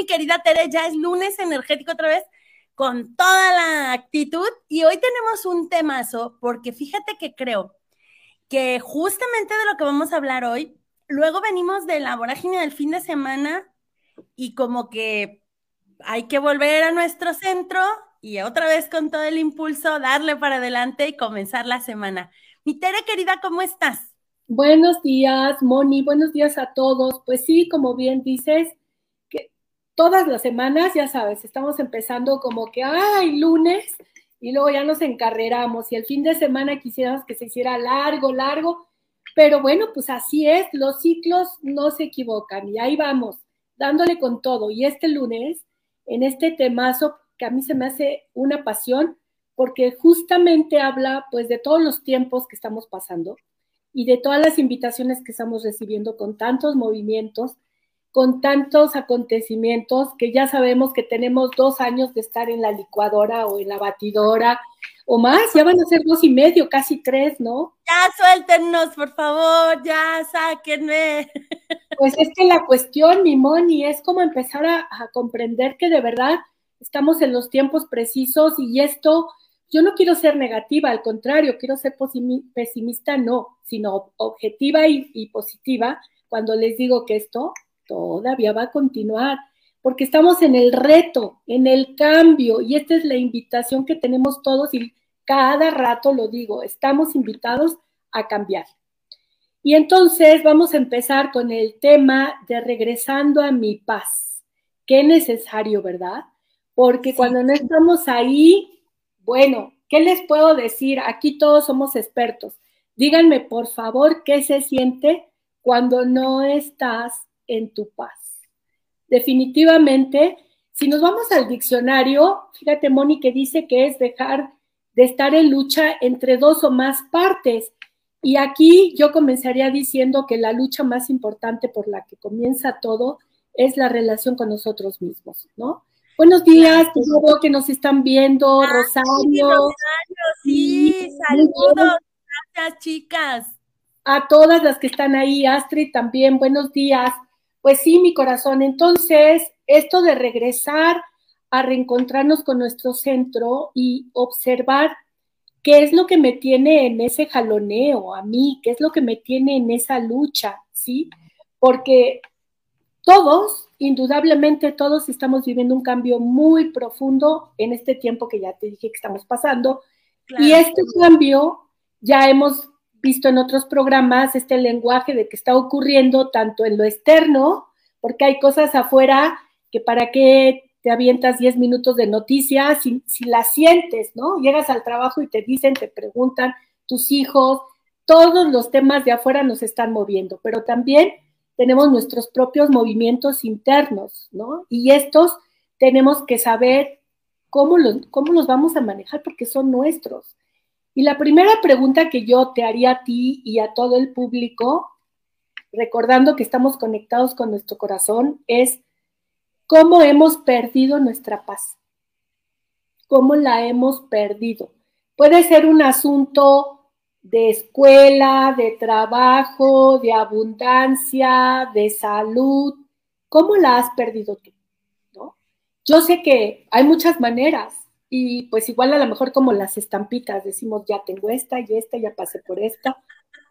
chicas, ¿cómo estás, mi querida Tere? Ya es lunes energético otra vez con toda la actitud y hoy tenemos un temazo porque fíjate que creo que justamente de lo que vamos a hablar hoy, luego venimos de la vorágine del fin de semana y como que hay que volver a nuestro centro y otra vez con todo el impulso darle para adelante y comenzar la semana. Mi Tere querida, ¿cómo estás? Buenos días, Moni, buenos días a todos. Pues sí, como bien dices, todas las semanas, ya sabes, estamos empezando como que, ay, lunes, y luego ya nos encarreramos y el fin de semana quisiéramos que se hiciera largo, largo, pero bueno, pues así es, los ciclos no se equivocan y ahí vamos, dándole con todo. Y este lunes, en este temazo que a mí se me hace una pasión, porque justamente habla pues de todos los tiempos que estamos pasando y de todas las invitaciones que estamos recibiendo con tantos movimientos, con tantos acontecimientos, que ya sabemos que tenemos dos años de estar en la licuadora o en la batidora o más, ya van a ser dos y medio, casi tres, ¿no? Ya suéltenos, por favor, ya sáquenme. Pues es que la cuestión, mi Moni, es como empezar a, a comprender que de verdad estamos en los tiempos precisos y esto yo no quiero ser negativa, al contrario, quiero ser pesimista, no, sino objetiva y, positiva cuando les digo que esto todavía va a continuar, porque estamos en el reto, en el cambio, y esta es la invitación que tenemos todos y cada rato lo digo, estamos invitados a cambiar. Y entonces vamos a empezar con el tema de regresando a mi paz. Qué necesario, ¿verdad? Porque cuando no estamos ahí, bueno, ¿qué les puedo decir? Aquí todos somos expertos. Díganme, por favor, qué se siente cuando no estás en tu paz. Definitivamente, si nos vamos al diccionario, fíjate, Moni, que dice que es dejar de estar en lucha entre dos o más partes. Y aquí yo comenzaría diciendo que la lucha más importante por la que comienza todo es la relación con nosotros mismos, ¿no? Buenos días, que nos están viendo, Rosario. Rosario, sí, saludos, gracias chicas. A todas las que están ahí, Astrid también, buenos días. Pues sí, mi corazón, entonces, esto de regresar a reencontrarnos con nuestro centro y observar qué es lo que me tiene en ese jaloneo a mí, qué es lo que me tiene en esa lucha, ¿sí? Porque todos indudablemente todos estamos viviendo un cambio muy profundo en este tiempo que ya te dije que estamos pasando. Y este cambio ya hemos visto en otros programas este lenguaje de que está ocurriendo tanto en lo externo, porque hay cosas afuera que para qué te avientas 10 minutos de noticias si, si las sientes, ¿no? Llegas al trabajo y te dicen, te preguntan tus hijos, todos los temas de afuera nos están moviendo, pero también tenemos nuestros propios movimientos internos, ¿no? Y estos tenemos que saber cómo los, cómo los vamos a manejar porque son nuestros. Y la primera pregunta que yo te haría a ti y a todo el público, recordando que estamos conectados con nuestro corazón, es cómo hemos perdido nuestra paz. ¿Cómo la hemos perdido? Puede ser un asunto de escuela, de trabajo, de abundancia, de salud. ¿Cómo la has perdido tú? Yo sé que hay muchas maneras y pues igual a lo mejor como las estampitas, decimos ya tengo esta y esta, ya pasé por esta.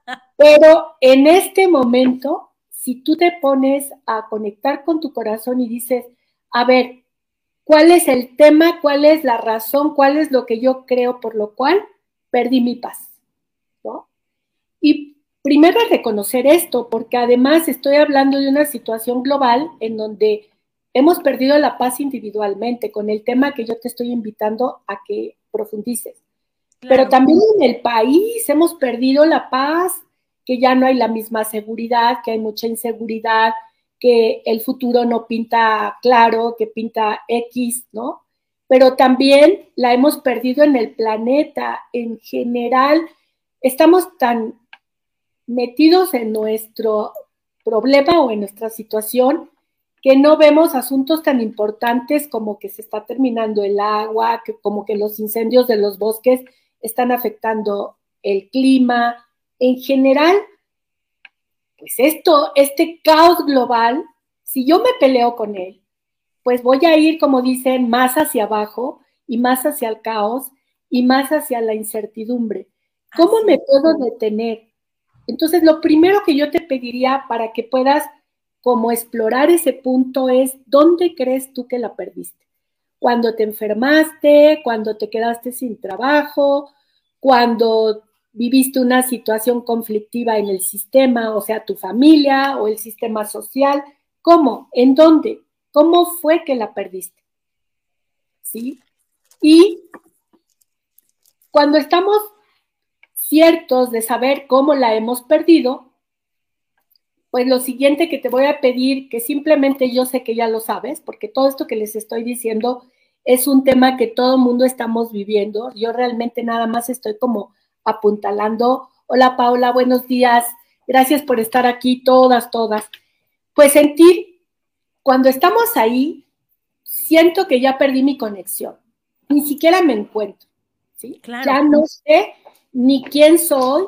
Pero en este momento, si tú te pones a conectar con tu corazón y dices, a ver, ¿cuál es el tema? ¿Cuál es la razón? ¿Cuál es lo que yo creo por lo cual perdí mi paz? Y primero reconocer esto, porque además estoy hablando de una situación global en donde hemos perdido la paz individualmente con el tema que yo te estoy invitando a que profundices. Pero también en el país hemos perdido la paz, que ya no hay la misma seguridad, que hay mucha inseguridad, que el futuro no pinta claro, que pinta X, ¿no? Pero también la hemos perdido en el planeta. En general, estamos tan metidos en nuestro problema o en nuestra situación que no vemos asuntos tan importantes como que se está terminando el agua, que como que los incendios de los bosques están afectando el clima. En general, pues esto, este caos global Si yo me peleo con él, pues voy a ir, como dicen, más hacia abajo y más hacia el caos y más hacia la incertidumbre. ¿Cómo me puedo detener? Entonces, lo primero que yo te pediría para que puedas como explorar ese punto es, ¿dónde crees tú que la perdiste? Cuando te enfermaste, cuando te quedaste sin trabajo, cuando viviste una situación conflictiva en el sistema, o sea, tu familia o el sistema social. ¿Cómo? ¿En dónde? ¿Cómo fue que la perdiste? ¿Sí? Y cuando estamos ciertos de saber cómo la hemos perdido, pues lo siguiente que te voy a pedir, que simplemente yo sé que ya lo sabes, porque todo esto que les estoy diciendo es un tema que todo el mundo estamos viviendo. Yo realmente nada más estoy como apuntalando. Hola Paula, buenos días. Gracias por estar aquí, todas, todas. Pues sentir, cuando estamos ahí, siento que ya perdí mi conexión. Ni siquiera me encuentro. ¿sí? Ya no sé ni quién soy,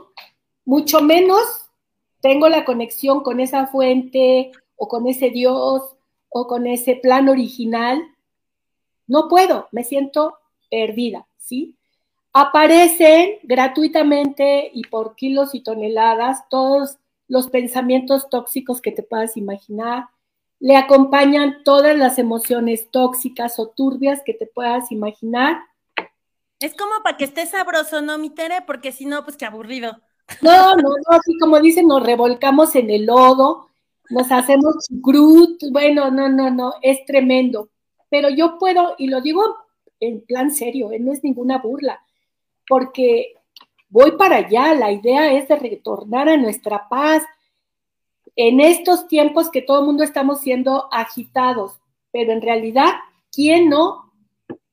mucho menos tengo la conexión con esa fuente o con ese Dios o con ese plan original. No puedo, me siento perdida, ¿sí? Aparecen gratuitamente y por kilos y toneladas todos los pensamientos tóxicos que te puedas imaginar. Le acompañan todas las emociones tóxicas o turbias que te puedas imaginar. Es como para que esté sabroso, ¿no, mi Tere? Porque si no, pues qué aburrido. No, no, no, así como dicen, nos revolcamos en el lodo, nos hacemos grut, bueno, no, no, no, es tremendo. Pero yo puedo, y lo digo en plan serio, ¿eh? no es ninguna burla, porque voy para allá, la idea es de retornar a nuestra paz. En estos tiempos que todo el mundo estamos siendo agitados, pero en realidad, ¿quién no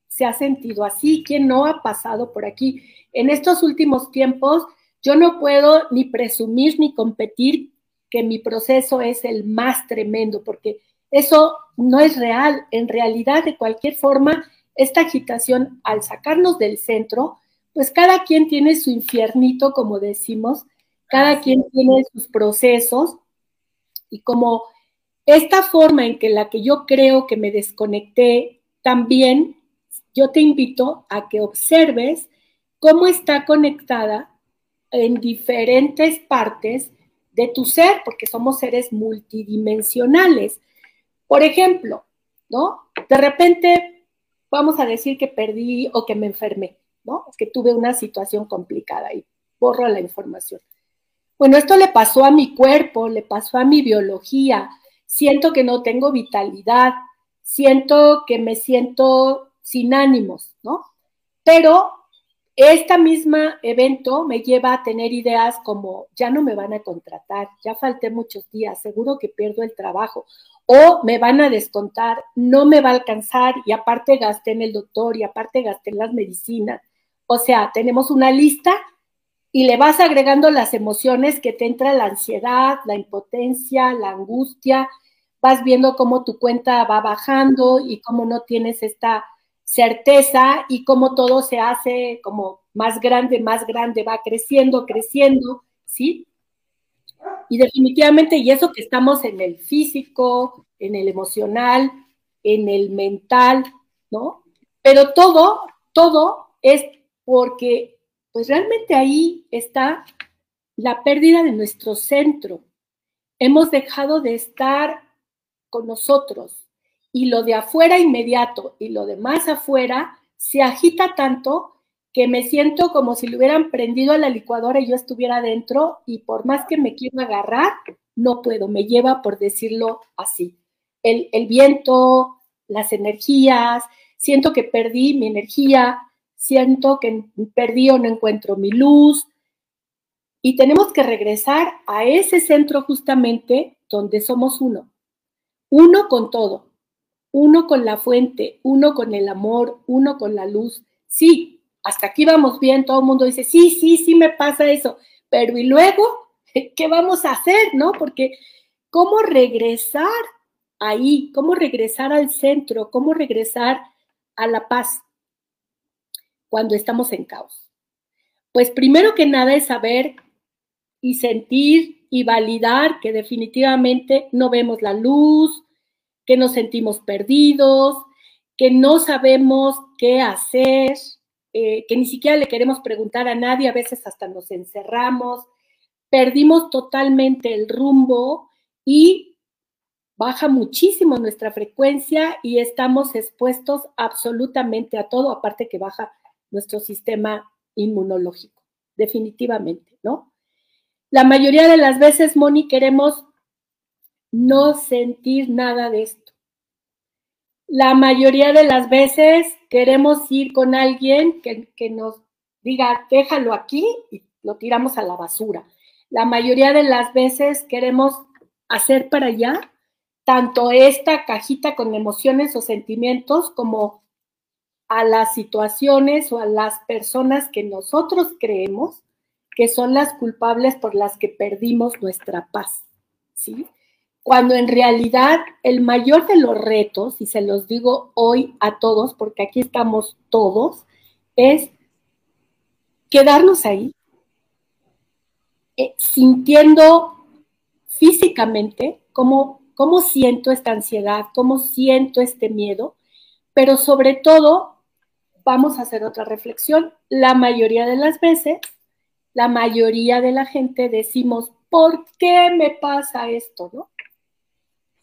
se ha sentido así? ¿Quién no ha pasado por aquí? En estos últimos tiempos, yo no puedo ni presumir ni competir que mi proceso es el más tremendo, porque eso no es real. En realidad, de cualquier forma, esta agitación, al sacarnos del centro, pues cada quien tiene su infiernito, como decimos, cada quien tiene sus procesos y como esta forma en que la que yo creo que me desconecté, también yo te invito a que observes cómo está conectada en diferentes partes de tu ser, porque somos seres multidimensionales. Por ejemplo, ¿no? De repente vamos a decir que perdí o que me enfermé. ¿no? Que tuve una situación complicada y borro la información. Bueno, esto le pasó a mi cuerpo, le pasó a mi biología. Siento que no tengo vitalidad, siento que me siento sin ánimos, ¿no? Pero este mismo evento me lleva a tener ideas como, ya no me van a contratar, ya falté muchos días, seguro que pierdo el trabajo, o me van a descontar, no me va a alcanzar y aparte gasté en el doctor y aparte gasté en las medicinas. O sea, tenemos una lista y le vas agregando las emociones que te entra la ansiedad, la impotencia, la angustia, vas viendo cómo tu cuenta va bajando y cómo no tienes esta certeza y cómo todo se hace como más grande, más grande, va creciendo, creciendo, ¿sí? Y definitivamente, y eso que estamos en el físico, en el emocional, en el mental, ¿no? Pero todo, todo es porque pues realmente ahí está la pérdida de nuestro centro. Hemos dejado de estar con nosotros y lo de afuera inmediato y lo de más afuera se agita tanto que me siento como si le hubieran prendido a la licuadora y yo estuviera dentro y por más que me quiero agarrar, no puedo, me lleva por decirlo así. El, el viento, las energías, siento que perdí mi energía, siento que perdí o no encuentro mi luz. Y tenemos que regresar a ese centro justamente donde somos uno. Uno con todo. Uno con la fuente, uno con el amor, uno con la luz. Sí, hasta aquí vamos bien, todo el mundo dice, sí, sí, sí me pasa eso, pero ¿y luego qué vamos a hacer? ¿No? Porque ¿cómo regresar ahí? ¿Cómo regresar al centro? ¿Cómo regresar a la paz? cuando estamos en caos? Pues primero que nada es saber y sentir y validar que definitivamente no vemos la luz, que nos sentimos perdidos, que no sabemos qué hacer, eh, que ni siquiera le queremos preguntar a nadie, a veces hasta nos encerramos, perdimos totalmente el rumbo y baja muchísimo nuestra frecuencia y estamos expuestos absolutamente a todo, aparte que baja nuestro sistema inmunológico, definitivamente, ¿no? La mayoría de las veces, Moni, queremos no sentir nada de esto. La mayoría de las veces queremos ir con alguien que, que nos diga, déjalo aquí y lo tiramos a la basura. La mayoría de las veces queremos hacer para allá tanto esta cajita con emociones o sentimientos como a las situaciones o a las personas que nosotros creemos que son las culpables por las que perdimos nuestra paz, ¿sí? Cuando en realidad el mayor de los retos, y se los digo hoy a todos, porque aquí estamos todos, es quedarnos ahí, eh, sintiendo físicamente cómo, cómo siento esta ansiedad, cómo siento este miedo, pero sobre todo vamos a hacer otra reflexión. La mayoría de las veces la mayoría de la gente decimos, ¿por qué me pasa esto? ¿no?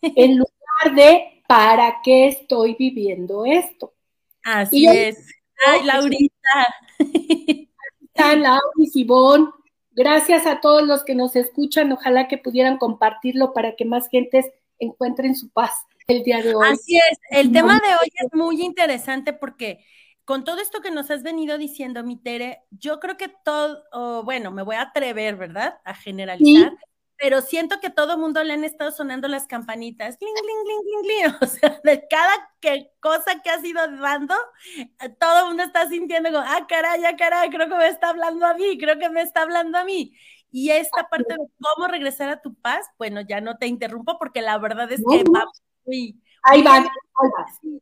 En lugar de, ¿para qué estoy viviendo esto? Así es. Ay, Laurita. Están Laura y Sibón. Gracias a todos los que nos escuchan. Ojalá que pudieran compartirlo para que más gentes encuentren su paz el día de hoy. Así es. El tema de hoy es muy interesante porque con todo esto que nos has venido diciendo, mi Tere, yo creo que todo, bueno, me voy a atrever, ¿verdad? A generalizar, pero siento que todo mundo le han estado sonando las campanitas, cling, cling, cling, cling, cling, o sea, de cada que, cosa que has ido dando, eh, todo el mundo está sintiendo como, ah, caray, ah, caray, creo que me está hablando a mí, creo que me está hablando a mí. Y esta parte de cómo regresar a tu paz, bueno, ya no te interrumpo porque la verdad es que va muy Ahí van.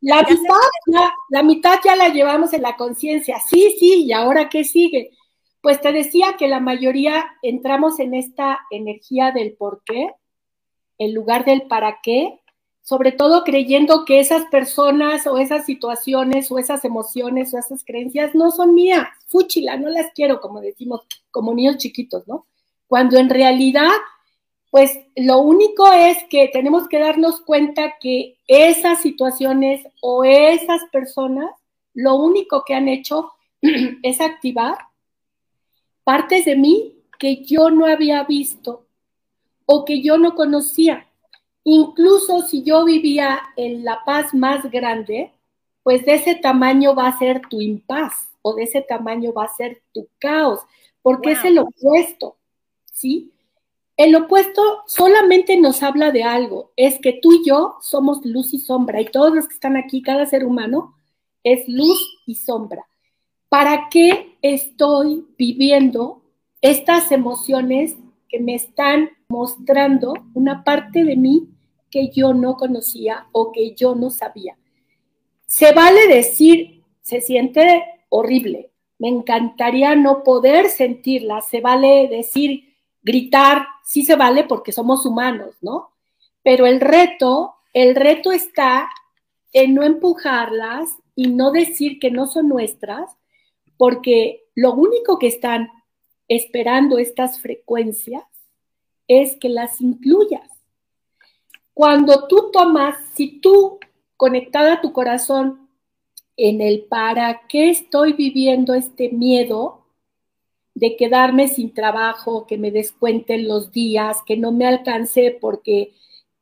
La mitad, ya, la mitad ya la llevamos en la conciencia. Sí, sí, ¿y ahora qué sigue? Pues te decía que la mayoría entramos en esta energía del por qué, en lugar del para qué, sobre todo creyendo que esas personas o esas situaciones o esas emociones o esas creencias no son mías, fúchila, no las quiero, como decimos, como niños chiquitos, ¿no? Cuando en realidad pues lo único es que tenemos que darnos cuenta que esas situaciones o esas personas, lo único que han hecho es activar partes de mí que yo no había visto o que yo no conocía. Incluso si yo vivía en la paz más grande, pues de ese tamaño va a ser tu impaz o de ese tamaño va a ser tu caos, porque es el opuesto, ¿sí? El opuesto solamente nos habla de algo, es que tú y yo somos luz y sombra, y todos los que están aquí, cada ser humano, es luz y sombra. ¿Para qué estoy viviendo estas emociones que me están mostrando una parte de mí que yo no conocía o que yo no sabía? Se vale decir, se siente horrible, me encantaría no poder sentirla, se vale decir, gritar, sí se vale porque somos humanos, ¿no? Pero el reto, el reto está en no empujarlas y no decir que no son nuestras, porque lo único que están esperando estas frecuencias es que las incluyas. Cuando tú tomas, si tú conectada a tu corazón en el para qué estoy viviendo este miedo, de quedarme sin trabajo, que me descuenten los días, que no me alcance porque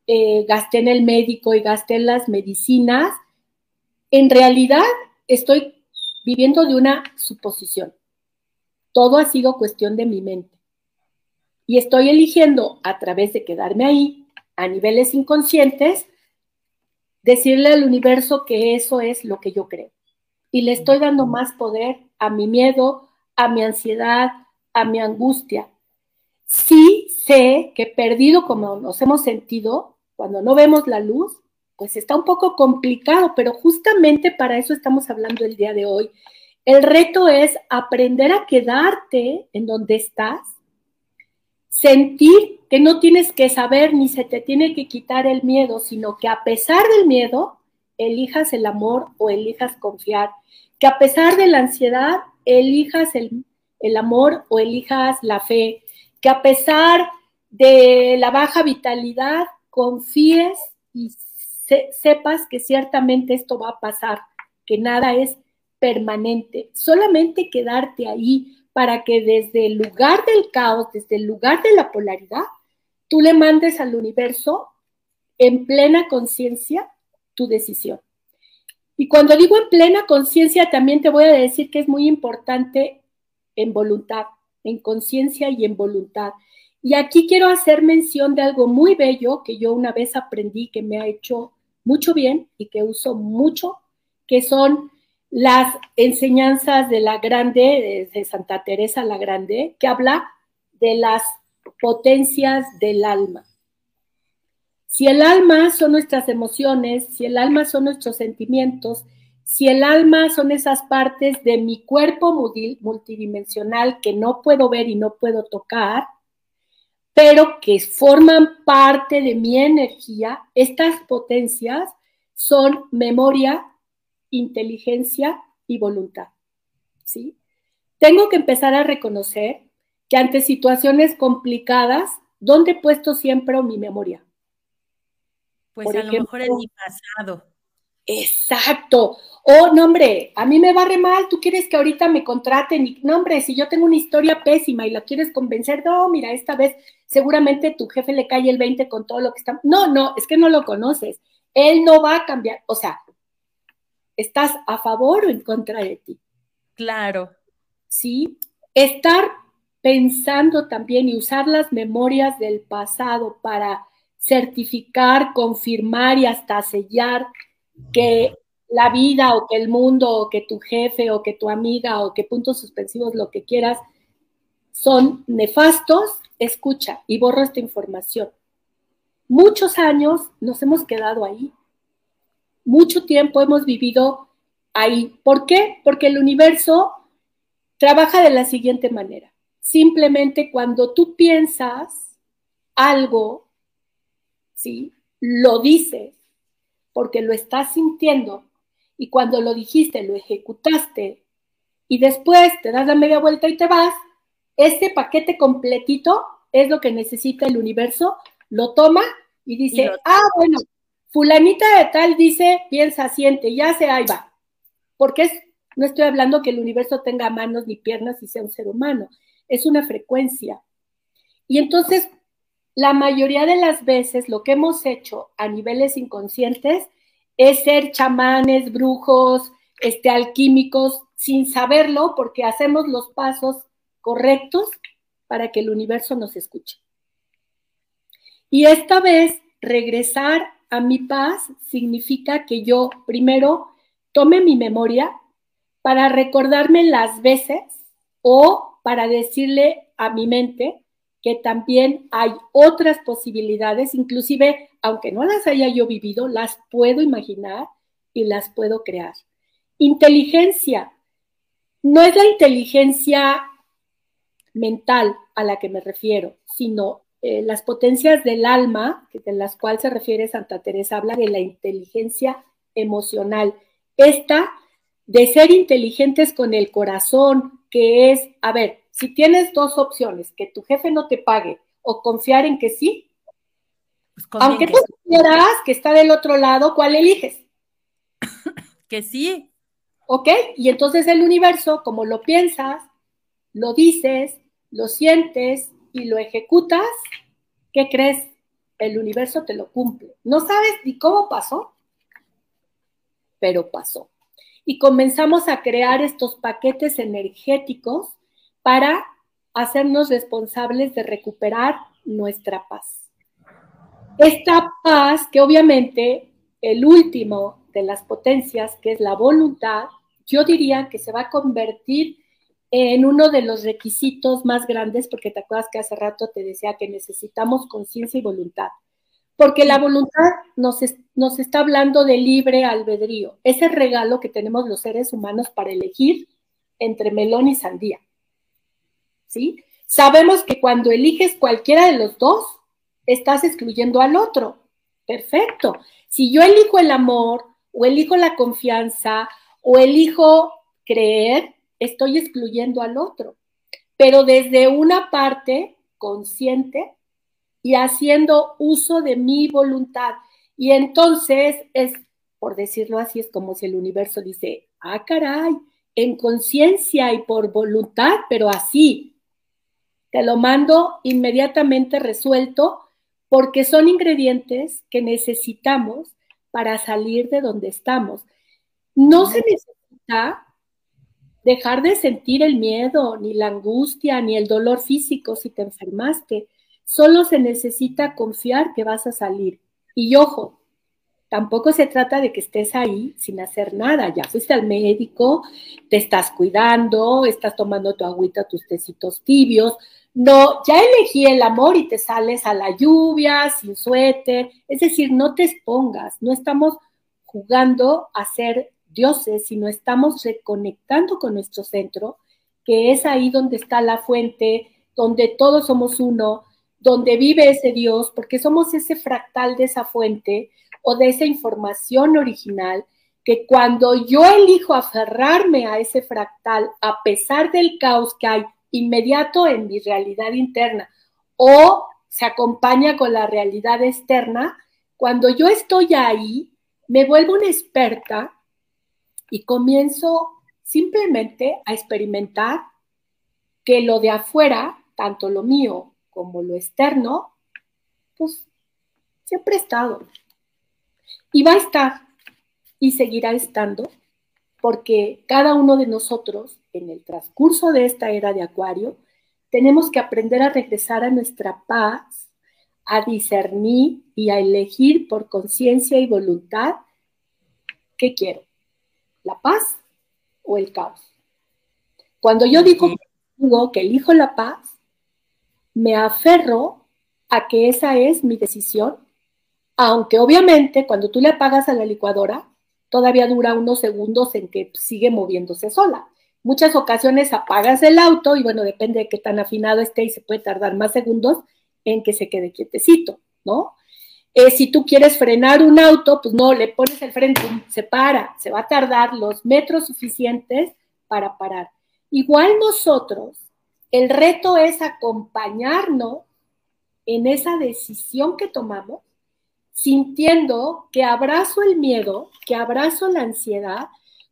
eh, gasté en el médico y gasté en las medicinas, en realidad estoy viviendo de una suposición. Todo ha sido cuestión de mi mente. Y estoy eligiendo a través de quedarme ahí, a niveles inconscientes, decirle al universo que eso es lo que yo creo. Y le estoy dando más poder a mi miedo, a mi ansiedad, a mi angustia. Sí sé que perdido como nos hemos sentido, cuando no vemos la luz, pues está un poco complicado, pero justamente para eso estamos hablando el día de hoy. El reto es aprender a quedarte en donde estás, sentir que no tienes que saber ni se te tiene que quitar el miedo, sino que a pesar del miedo, elijas el amor o elijas confiar, que a pesar de la ansiedad, elijas el, el amor o elijas la fe, que a pesar de la baja vitalidad, confíes y sepas que ciertamente esto va a pasar, que nada es permanente, solamente quedarte ahí para que desde el lugar del caos, desde el lugar de la polaridad, tú le mandes al universo en plena conciencia tu decisión. Y cuando digo en plena conciencia, también te voy a decir que es muy importante en voluntad, en conciencia y en voluntad. Y aquí quiero hacer mención de algo muy bello que yo una vez aprendí que me ha hecho mucho bien y que uso mucho, que son las enseñanzas de la Grande, de Santa Teresa la Grande, que habla de las potencias del alma. Si el alma son nuestras emociones, si el alma son nuestros sentimientos, si el alma son esas partes de mi cuerpo multidimensional que no puedo ver y no puedo tocar, pero que forman parte de mi energía, estas potencias son memoria, inteligencia y voluntad. ¿sí? Tengo que empezar a reconocer que ante situaciones complicadas, ¿dónde he puesto siempre mi memoria? Pues a lo mejor en mi pasado. Exacto. Oh, no, hombre, a mí me va re mal, tú quieres que ahorita me contraten. Y, no, hombre, si yo tengo una historia pésima y la quieres convencer, no, mira, esta vez seguramente tu jefe le cae el 20 con todo lo que está. No, no, es que no lo conoces. Él no va a cambiar. O sea, ¿estás a favor o en contra de ti? Claro. Sí. Estar pensando también y usar las memorias del pasado para certificar, confirmar y hasta sellar que la vida o que el mundo o que tu jefe o que tu amiga o que puntos suspensivos, lo que quieras, son nefastos, escucha y borro esta información. Muchos años nos hemos quedado ahí. Mucho tiempo hemos vivido ahí. ¿Por qué? Porque el universo trabaja de la siguiente manera. Simplemente cuando tú piensas algo ¿sí? Lo dices porque lo estás sintiendo y cuando lo dijiste, lo ejecutaste y después te das la media vuelta y te vas, este paquete completito es lo que necesita el universo, lo toma y dice, ah, bueno, fulanita de tal dice, piensa, siente, ya se ahí va. Porque es, no estoy hablando que el universo tenga manos ni piernas y sea un ser humano, es una frecuencia. Y entonces la mayoría de las veces lo que hemos hecho a niveles inconscientes es ser chamanes, brujos, este, alquímicos, sin saberlo, porque hacemos los pasos correctos para que el universo nos escuche. Y esta vez, regresar a mi paz significa que yo primero tome mi memoria para recordarme las veces o para decirle a mi mente que también hay otras posibilidades, inclusive aunque no las haya yo vivido, las puedo imaginar y las puedo crear. Inteligencia. No es la inteligencia mental a la que me refiero, sino eh, las potencias del alma, de las cuales se refiere Santa Teresa, habla de la inteligencia emocional. Esta de ser inteligentes con el corazón, que es, a ver, si tienes dos opciones, que tu jefe no te pague o confiar en que sí, pues aunque tú quieras que está del otro lado, ¿cuál eliges? que sí. ¿Ok? Y entonces el universo, como lo piensas, lo dices, lo sientes y lo ejecutas, ¿qué crees? El universo te lo cumple. No sabes ni cómo pasó, pero pasó. Y comenzamos a crear estos paquetes energéticos para hacernos responsables de recuperar nuestra paz. Esta paz que obviamente el último de las potencias, que es la voluntad, yo diría que se va a convertir en uno de los requisitos más grandes, porque te acuerdas que hace rato te decía que necesitamos conciencia y voluntad, porque la voluntad nos, nos está hablando de libre albedrío, ese regalo que tenemos los seres humanos para elegir entre melón y sandía. ¿sí? Sabemos que cuando eliges cualquiera de los dos, estás excluyendo al otro. Perfecto. Si yo elijo el amor o elijo la confianza o elijo creer, estoy excluyendo al otro. Pero desde una parte consciente y haciendo uso de mi voluntad. Y entonces es, por decirlo así, es como si el universo dice, ah, caray, en conciencia y por voluntad, pero así. Te lo mando inmediatamente resuelto porque son ingredientes que necesitamos para salir de donde estamos. No se necesita dejar de sentir el miedo, ni la angustia, ni el dolor físico si te enfermaste. Solo se necesita confiar que vas a salir. Y ojo, tampoco se trata de que estés ahí sin hacer nada. Ya fuiste al médico, te estás cuidando, estás tomando tu agüita, tus tecitos tibios. No, ya elegí el amor y te sales a la lluvia, sin suéter. Es decir, no te expongas. No estamos jugando a ser dioses, sino estamos reconectando con nuestro centro, que es ahí donde está la fuente, donde todos somos uno, donde vive ese Dios, porque somos ese fractal de esa fuente o de esa información original, que cuando yo elijo aferrarme a ese fractal, a pesar del caos que hay inmediato en mi realidad interna, o se acompaña con la realidad externa, cuando yo estoy ahí, me vuelvo una experta y comienzo simplemente a experimentar que lo de afuera, tanto lo mío como lo externo, pues siempre ha estado. Y va a estar y seguirá estando porque cada uno de nosotros en el transcurso de esta era de Acuario tenemos que aprender a regresar a nuestra paz, a discernir y a elegir por conciencia y voluntad qué quiero la paz o el caos. Cuando yo digo que elijo la paz, me aferro a que esa es mi decisión, aunque obviamente cuando tú le apagas a la licuadora, todavía dura unos segundos en que sigue moviéndose sola. Muchas ocasiones apagas el auto y bueno, depende de qué tan afinado esté y se puede tardar más segundos en que se quede quietecito, ¿no? Eh, si tú quieres frenar un auto, pues no, le pones el freno, se para, se va a tardar los metros suficientes para parar. Igual nosotros, el reto es acompañarnos en esa decisión que tomamos, sintiendo que abrazo el miedo, que abrazo la ansiedad,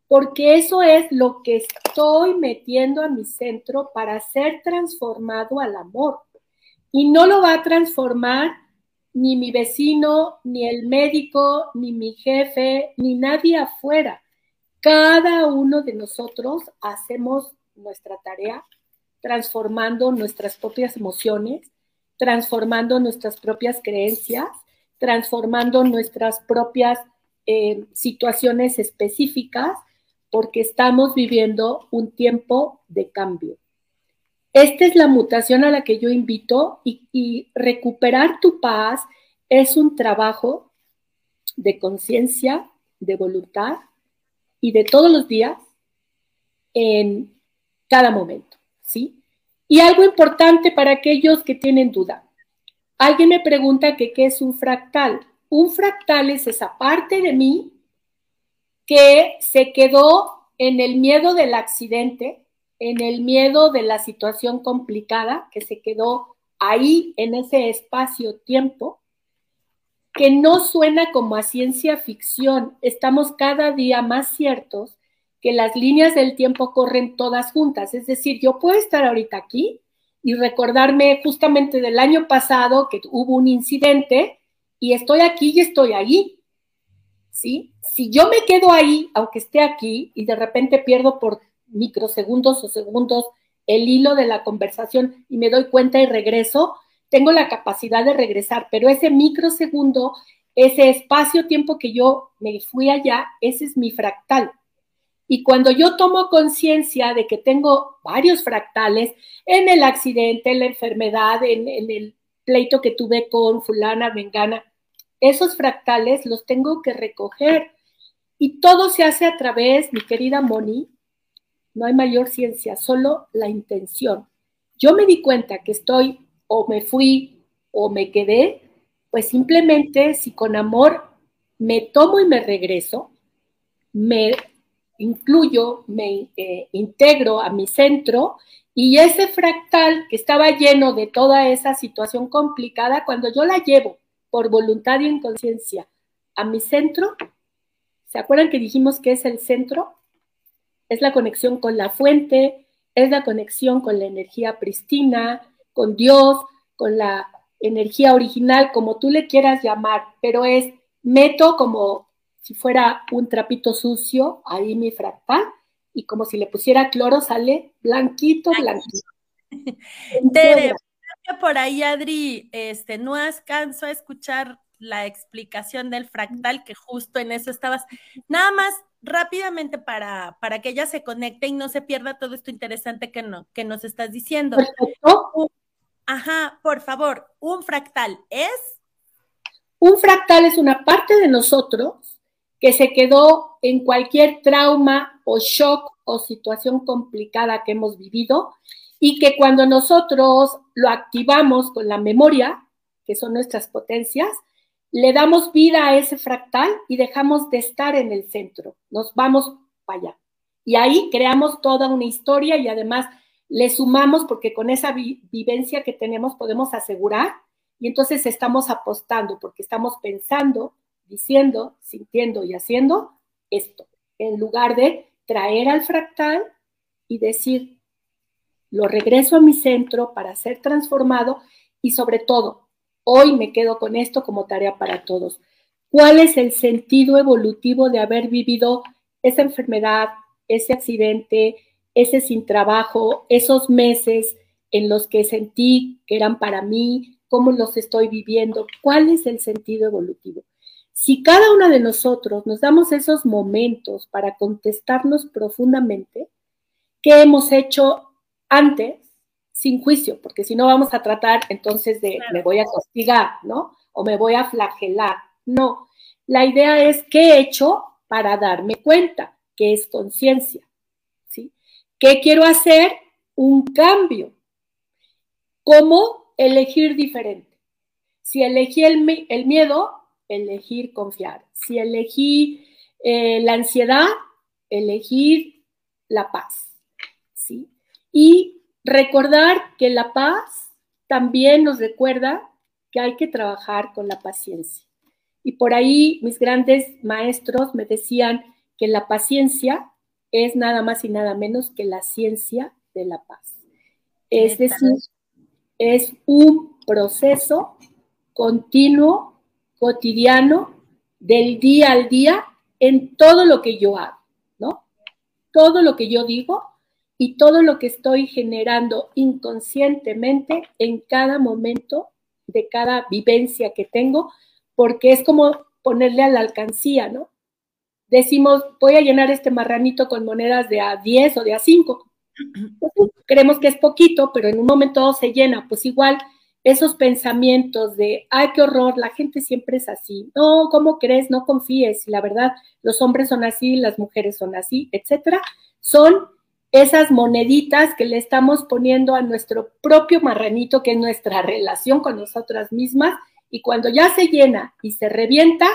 porque eso es lo que estoy metiendo a mi centro para ser transformado al amor. Y no lo va a transformar ni mi vecino, ni el médico, ni mi jefe, ni nadie afuera. Cada uno de nosotros hacemos nuestra tarea transformando nuestras propias emociones, transformando nuestras propias creencias, transformando nuestras propias eh, situaciones específicas, porque estamos viviendo un tiempo de cambio. Esta es la mutación a la que yo invito y, recuperar tu paz es un trabajo de conciencia, de voluntad y de todos los días en cada momento, ¿sí? Y algo importante para aquellos que tienen duda. Alguien me pregunta que qué es un fractal. Un fractal es esa parte de mí que se quedó en el miedo del accidente, en el miedo de la situación complicada que se quedó ahí en ese espacio-tiempo, que no suena como a ciencia ficción. Estamos cada día más ciertos que las líneas del tiempo corren todas juntas. Es decir, yo puedo estar ahorita aquí y recordarme justamente del año pasado que hubo un incidente y estoy aquí y estoy ahí. ¿Sí? Si yo me quedo ahí, aunque esté aquí, y de repente pierdo por microsegundos o segundos el hilo de la conversación y me doy cuenta y regreso, tengo la capacidad de regresar, pero ese microsegundo, ese espacio-tiempo que yo me fui allá, ese es mi fractal. Y cuando yo tomo conciencia de que tengo varios fractales en el accidente, en la enfermedad, en, el pleito que tuve con fulana, vengana, esos fractales los tengo que recoger. Y todo se hace a través, mi querida Moni, no hay mayor ciencia, solo la intención. Yo me di cuenta que estoy o me fui o me quedé, pues simplemente si con amor me tomo y me regreso, me incluyo, me eh, integro a mi centro y ese fractal que estaba lleno de toda esa situación complicada, cuando yo la llevo por voluntad y en conciencia a mi centro, ¿se acuerdan que dijimos que es el centro? Es la conexión con la fuente, es la conexión con la energía pristina, con Dios, con la energía original, como tú le quieras llamar, pero es meto como si fuera un trapito sucio ahí mi fractal y como si le pusiera cloro sale blanquito, blanquito. Tere, por ahí, Adri, este, no alcanzo a escuchar la explicación del fractal, que justo en eso estabas. Nada más rápidamente para, para que ella se conecte y no se pierda todo esto interesante que, no, que nos estás diciendo. Ajá, por favor, un fractal es. Un fractal es una parte de nosotros que se quedó en cualquier trauma o shock o situación complicada que hemos vivido y que cuando nosotros lo activamos con la memoria, que son nuestras potencias, le damos vida a ese fractal y dejamos de estar en el centro, nos vamos para allá. Y ahí creamos toda una historia y además le sumamos porque con esa vivencia que tenemos podemos asegurar y entonces estamos apostando porque estamos pensando, diciendo, sintiendo y haciendo esto, en lugar de traer al fractal y decir, lo regreso a mi centro para ser transformado y sobre todo, hoy me quedo con esto como tarea para todos. ¿Cuál es el sentido evolutivo de haber vivido esa enfermedad, ese accidente, ese sin trabajo, esos meses en los que sentí que eran para mí, cómo los estoy viviendo? ¿Cuál es el sentido evolutivo? Si cada una de nosotros nos damos esos momentos para contestarnos profundamente, ¿qué hemos hecho antes sin juicio? Porque si no vamos a tratar entonces de me voy a castigar, ¿no? O me voy a flagelar. No, la idea es qué he hecho para darme cuenta, que es conciencia, ¿sí? ¿Qué quiero hacer? Un cambio. ¿Cómo elegir diferente? Si elegí el, el miedo, elegir confiar. Si elegí eh, la ansiedad, elegir la paz. ¿sí? Y recordar que la paz también nos recuerda que hay que trabajar con la paciencia. Y por ahí mis grandes maestros me decían que la paciencia es nada más y nada menos que la ciencia de la paz. Es decir, es un proceso continuo cotidiano del día al día en todo lo que yo hago, ¿no? Todo lo que yo digo y todo lo que estoy generando inconscientemente en cada momento de cada vivencia que tengo, porque es como ponerle a la alcancía, ¿no? Decimos, voy a llenar este marranito con monedas de a 10 o de a 5. creemos que es poquito, pero en un momento se llena. Pues igual, esos pensamientos de, ay, qué horror, la gente siempre es así, no, ¿cómo crees? No confíes, la verdad, los hombres son así, las mujeres son así, etcétera, son esas moneditas que le estamos poniendo a nuestro propio marranito, que es nuestra relación con nosotras mismas, y cuando ya se llena y se revienta,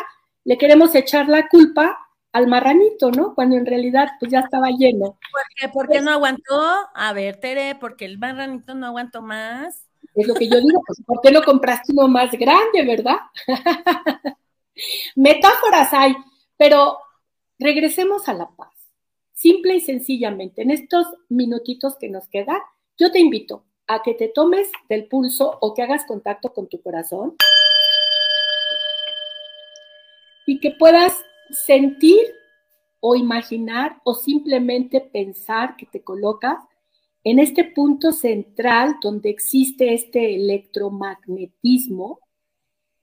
le queremos echar la culpa al marranito, ¿no? Cuando en realidad pues ya estaba lleno. ¿Por qué, ¿Por qué no aguantó? A ver, Tere, porque el marranito no aguantó más. Es lo que yo digo, pues, ¿por qué no compraste uno más grande, verdad? Metáforas hay, pero regresemos a la paz. Simple y sencillamente, en estos minutitos que nos quedan, yo te invito a que te tomes del pulso o que hagas contacto con tu corazón y que puedas sentir o imaginar o simplemente pensar que te colocas en este punto central donde existe este electromagnetismo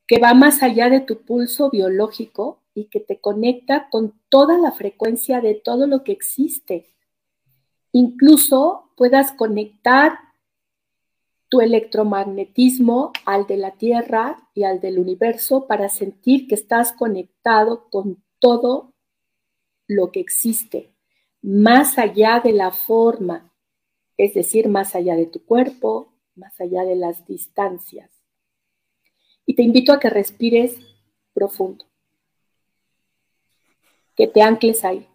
que va más allá de tu pulso biológico y que te conecta con toda la frecuencia de todo lo que existe. Incluso puedas conectar tu electromagnetismo al de la Tierra y al del universo para sentir que estás conectado con todo lo que existe, más allá de la forma, es decir, más allá de tu cuerpo, más allá de las distancias. Y te invito a que respires profundo, que te ancles ahí.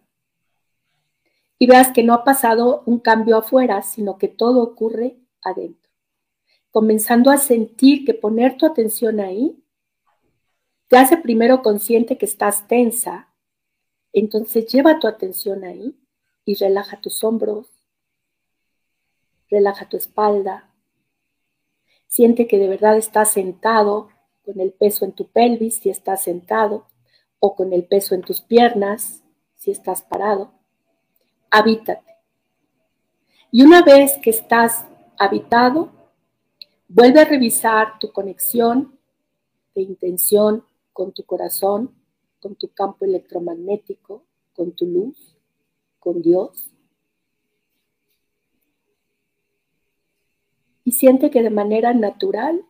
Y veas que no ha pasado un cambio afuera, sino que todo ocurre adentro. Comenzando a sentir que poner tu atención ahí te hace primero consciente que estás tensa, entonces lleva tu atención ahí y relaja tus hombros, relaja tu espalda, siente que de verdad estás sentado con el peso en tu pelvis si estás sentado o con el peso en tus piernas si estás parado habítate. Y una vez que estás habitado, vuelve a revisar tu conexión de intención con tu corazón, con tu campo electromagnético, con tu luz, con Dios. Y siente que de manera natural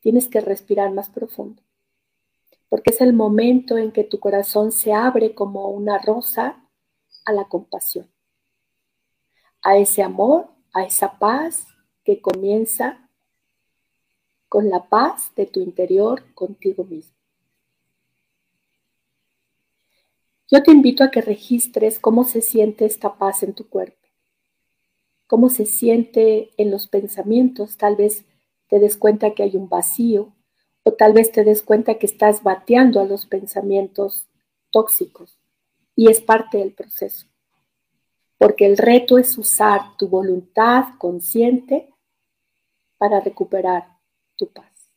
tienes que respirar más profundo, porque es el momento en que tu corazón se abre como una rosa a la compasión, a ese amor, a esa paz que comienza con la paz de tu interior contigo mismo. Yo te invito a que registres cómo se siente esta paz en tu cuerpo, cómo se siente en los pensamientos. Tal vez te des cuenta que hay un vacío o tal vez te des cuenta que estás bateando a los pensamientos tóxicos y es parte del proceso. Porque el reto es usar tu voluntad consciente para recuperar tu paz.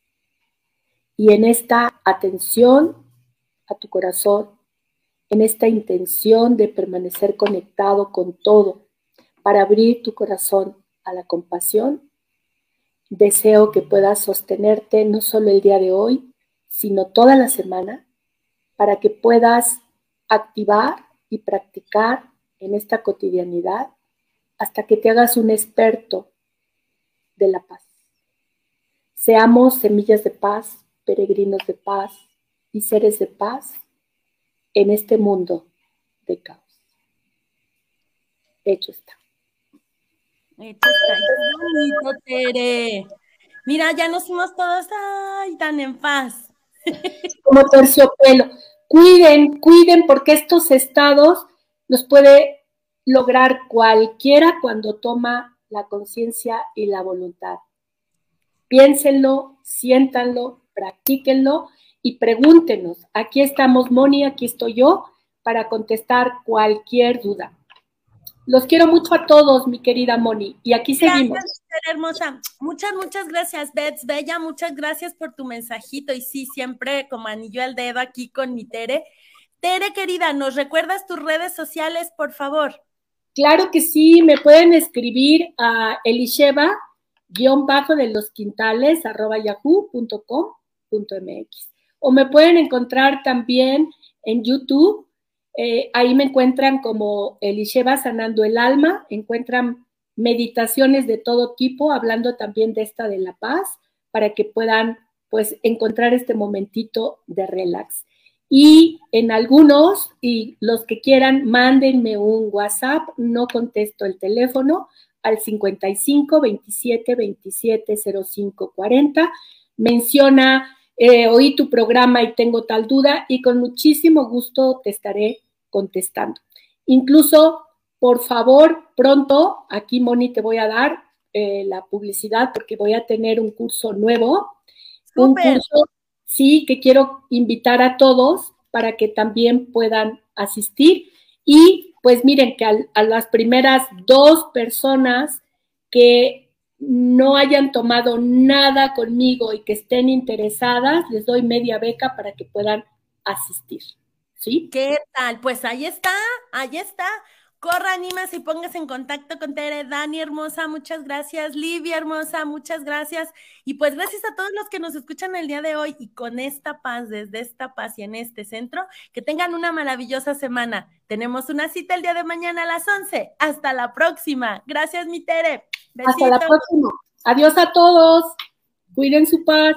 Y en esta atención a tu corazón, en esta intención de permanecer conectado con todo, para abrir tu corazón a la compasión, deseo que puedas sostenerte no solo el día de hoy, sino toda la semana, para que puedas activar y practicar en esta cotidianidad hasta que te hagas un experto de la paz. Seamos semillas de paz, peregrinos de paz y seres de paz en este mundo de caos. Hecho está. Hecho está. Tere. Mira, ya nos fuimos todos ay, tan en paz. Como terciopelo cuiden, cuiden porque estos estados los puede lograr cualquiera cuando toma la conciencia y la voluntad. Piénsenlo, siéntanlo, practíquenlo y pregúntenos. Aquí estamos, Moni, aquí estoy yo para contestar cualquier duda. Los quiero mucho a todos, mi querida Moni, y aquí seguimos. Gracias, hermosa. Muchas, muchas gracias, Bets Bella. Muchas gracias por tu mensajito. Y sí, siempre como anillo al dedo aquí con mi Tere. Tere, querida, ¿nos recuerdas tus redes sociales, por favor? Claro que sí, me pueden escribir a Elisheva, guion bajo de los quintales, arroba yahoo.com.mx. O me pueden encontrar también en YouTube eh, ahí me encuentran como Elisheva sanando el alma, encuentran meditaciones de todo tipo, hablando también de esta de la paz, para que puedan pues encontrar este momentito de relax. Y en algunos, y los que quieran, mándenme un WhatsApp, no contesto el teléfono al 55 27 27 05 40. Menciona, eh, oí tu programa y tengo tal duda, y con muchísimo gusto te estaré contestando. Incluso, por favor, pronto, aquí Moni te voy a dar eh, la publicidad porque voy a tener un curso nuevo. Un curso, sí, que quiero invitar a todos para que también puedan asistir. Y pues miren que a las primeras dos personas que no hayan tomado nada conmigo y que estén interesadas, les doy media beca para que puedan asistir. ¿Sí? ¿Qué tal? Pues ahí está, ahí está. Corra, animas y pongas en contacto con Tere, Dani hermosa, muchas gracias, Livia hermosa, muchas gracias. Y pues gracias a todos los que nos escuchan el día de hoy y con esta paz, desde esta paz y en este centro, que tengan una maravillosa semana. Tenemos una cita el día de mañana a las 11. Hasta la próxima. Gracias, mi Tere. Hasta la próxima. Adiós a todos. Cuiden su paz.